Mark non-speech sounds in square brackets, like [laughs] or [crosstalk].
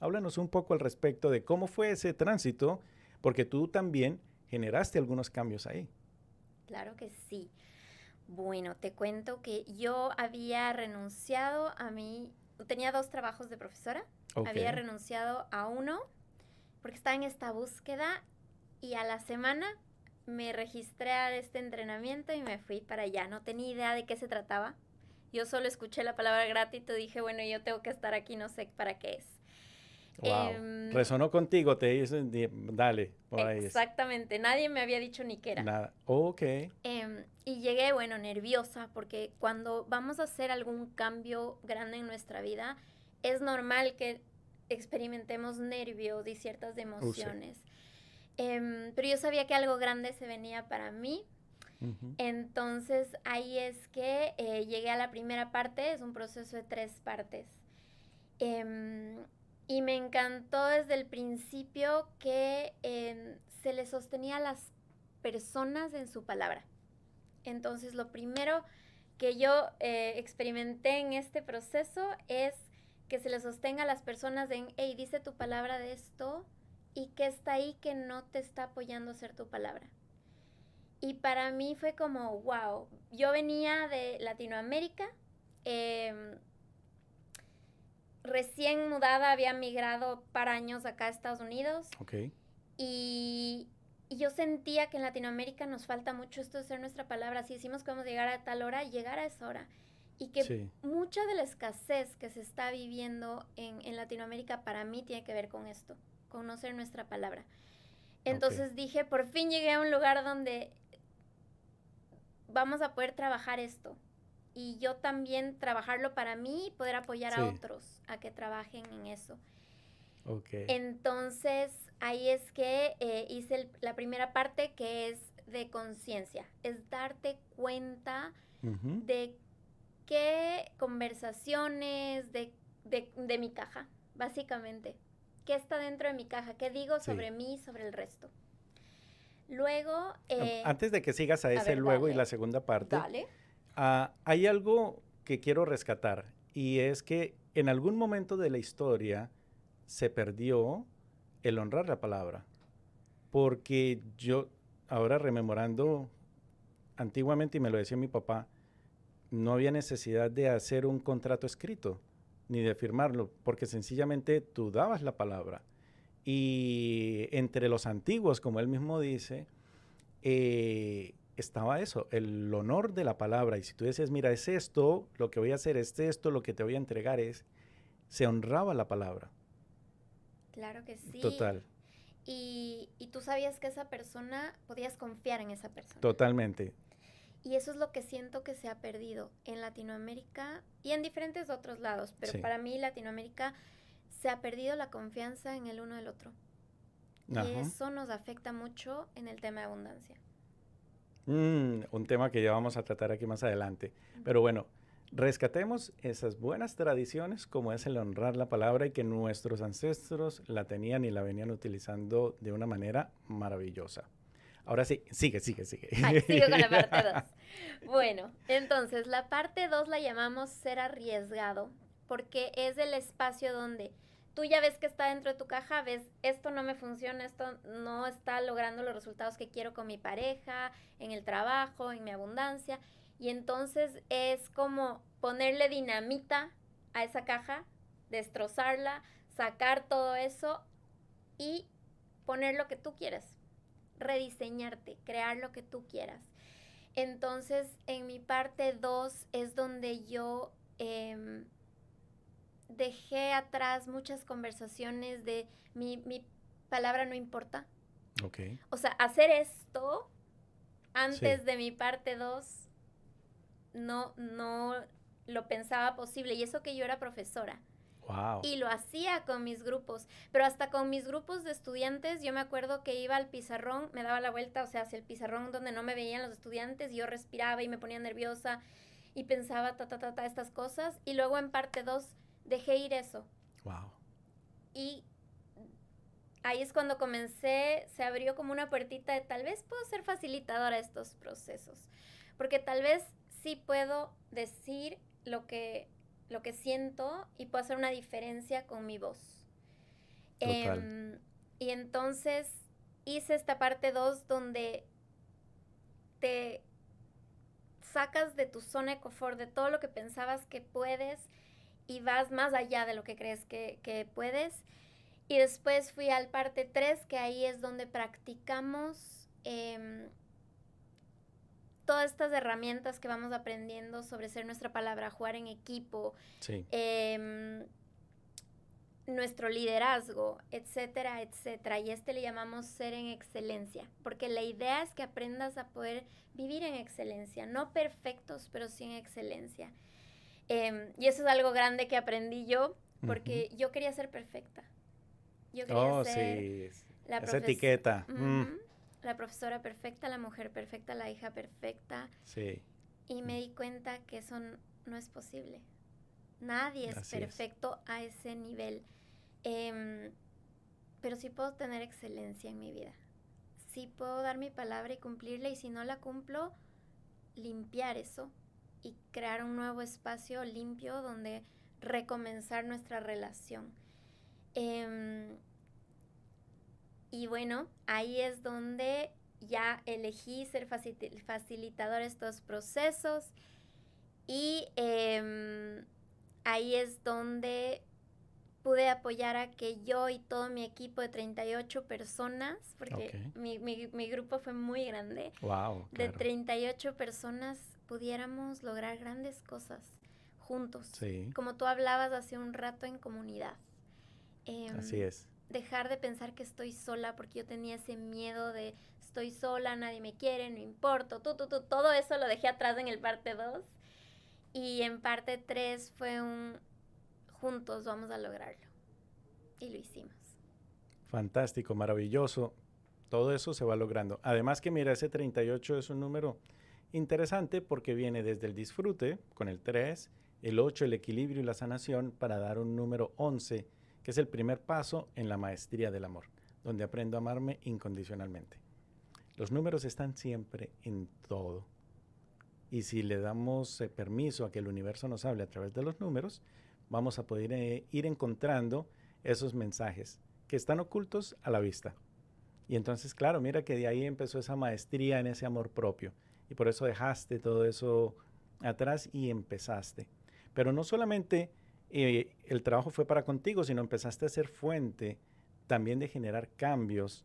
Háblanos un poco al respecto de cómo fue ese tránsito, porque tú también generaste algunos cambios ahí. Claro que sí. Bueno, te cuento que yo había renunciado a mi, tenía dos trabajos de profesora, había renunciado a uno porque estaba en esta búsqueda y a la semana me registré a este entrenamiento y me fui para allá. No tenía idea de qué se trataba. Yo solo escuché la palabra gratitud y dije, bueno, yo tengo que estar aquí, no sé para qué es. Em, Resonó contigo, te dicen, dale. exactamente, nadie me había dicho ni qué era. Nada, ok. Em, y llegué, bueno, nerviosa, porque cuando vamos a hacer algún cambio grande en nuestra vida, es normal que experimentemos nervios y ciertas uh, emociones. Em, pero yo sabía que algo grande se venía para mí. Entonces ahí es que eh, llegué a la primera parte, es un proceso de tres partes. Y me encantó desde el principio que em, se le sostenía a las personas en su palabra. Entonces, lo primero que yo eh, experimenté en este proceso es que se le sostenga a las personas en, hey, dice tu palabra de esto y que está ahí que no te está apoyando a hacer tu palabra. Y para mí fue como, wow, yo venía de Latinoamérica, eh, recién mudada, había migrado para años acá a Estados Unidos. Ok. Y, yo sentía que en Latinoamérica nos falta mucho esto de ser nuestra palabra. Si decimos que vamos a llegar a tal hora, llegar a esa hora. Y que mucha de la escasez que se está viviendo en, en, Latinoamérica para mí tiene que ver con esto, conocer nuestra palabra. Entonces dije, por fin llegué a un lugar donde vamos a poder trabajar esto y yo también trabajarlo para mí y poder apoyar a otros a que trabajen en eso. Okay. Entonces, ahí es que eh, hice la primera parte que es de conciencia, es darte cuenta de qué conversaciones, de, de, mi caja, básicamente. ¿Qué está dentro de mi caja? ¿Qué digo sobre mí y sobre el resto? Luego... Eh, Antes de que sigas a ese luego y la segunda parte. Dale Ah, hay algo que quiero rescatar y es que en algún momento de la historia se perdió el honrar la palabra. Porque yo, ahora rememorando, antiguamente, y me lo decía mi papá, no había necesidad de hacer un contrato escrito ni de firmarlo, porque sencillamente tú dabas la palabra. Y entre los antiguos, como él mismo dice, eh, estaba eso, el honor de la palabra. Y si tú dices, mira, es esto, lo que voy a hacer es esto, lo que te voy a entregar es, se honraba la palabra. Claro que sí. Total. Y, y tú sabías que esa persona, podías confiar en esa persona. Totalmente. Y eso es lo que siento que se ha perdido en Latinoamérica y en diferentes otros lados. Pero para mí Latinoamérica se ha perdido la confianza en el uno del otro. Y eso nos afecta mucho en el tema de abundancia. Mm, un tema que ya vamos a tratar aquí más adelante. Pero bueno, rescatemos esas buenas tradiciones como es el honrar la palabra y que nuestros ancestros la tenían y la venían utilizando de una manera maravillosa. Ahora sí, sigue, sigue, sigue. sigo con la parte 2. [laughs] Bueno, entonces la parte 2 la llamamos ser arriesgado porque es el espacio donde tú ya ves que está dentro de tu caja, ves, esto no me funciona, esto no está logrando los resultados que quiero con mi pareja, en el trabajo, en mi abundancia. Y entonces es como ponerle dinamita a esa caja, destrozarla, sacar todo eso y poner lo que tú quieras, rediseñarte, crear lo que tú quieras. Entonces, en mi parte 2 es donde yo em, dejé atrás muchas conversaciones de mi, palabra no importa. Ok. O sea, hacer esto antes de mi parte 2 no, no lo pensaba posible. Y eso que yo era profesora. Wow. Y lo hacía con mis grupos, pero hasta con mis grupos de estudiantes, yo me acuerdo que iba al pizarrón, me daba la vuelta, o sea, hacia el pizarrón donde no me veían los estudiantes, y yo respiraba y me ponía nerviosa y pensaba ta, ta, ta, ta, estas cosas. Y luego en parte 2 dejé ir eso. Wow. Y ahí es cuando comencé, se abrió como una puertita de tal vez puedo ser facilitadora de estos procesos. Porque tal vez sí puedo decir lo que, lo que siento y puedo hacer una diferencia con mi voz. Em, y entonces hice esta parte 2 donde te sacas de tu zona de confort, de todo lo que pensabas que puedes y vas más allá de lo que crees que, puedes. Y después fui al parte 3, que ahí es donde practicamos em, todas estas herramientas que vamos aprendiendo sobre ser nuestra palabra, jugar en equipo, em, nuestro liderazgo, etcétera, etcétera. Y este le llamamos ser en excelencia, porque la idea es que aprendas a poder vivir en excelencia, no perfectos, pero sí en excelencia. Em, y eso es algo grande que aprendí yo, porque yo quería ser perfecta. Yo quería oh, ser sí. la Esa etiqueta. Mm la profesora perfecta, la mujer perfecta, la hija perfecta. Sí. Y me di cuenta que eso no es posible. Nadie es perfecto a ese nivel. Em, pero sí puedo tener excelencia en mi vida. Sí puedo dar mi palabra y cumplirla y si no la cumplo, limpiar eso y crear un nuevo espacio limpio donde recomenzar nuestra relación. Eh, y bueno, ahí es donde ya elegí ser facilitador de estos procesos y em, ahí es donde pude apoyar a que yo y todo mi equipo de 38 personas, porque mi, mi, grupo fue muy grande, wow, de 38 personas pudiéramos lograr grandes cosas juntos. Como tú hablabas hace un rato en comunidad. Así es dejar de pensar que estoy sola porque yo tenía ese miedo de estoy sola, nadie me quiere, no importo, tú, tú, tú, todo eso lo dejé atrás en el parte 2 y en parte 3 fue un juntos vamos a lograrlo y lo hicimos. Fantástico, maravilloso. Todo eso se va logrando. Además que mira, ese 38 es un número interesante porque viene desde el disfrute con el 3, el 8 el equilibrio y la sanación para dar un número 11 que es el primer paso en la maestría del amor, donde aprendo a amarme incondicionalmente. Los números están siempre en todo. Y si le damos eh, permiso a que el universo nos hable a través de los números, vamos a poder eh, ir encontrando esos mensajes que están ocultos a la vista. Y entonces, claro, mira que de ahí empezó esa maestría en ese amor propio. Y por eso dejaste todo eso atrás y empezaste. Pero no solamente y el trabajo fue para contigo, sino empezaste a ser fuente también de generar cambios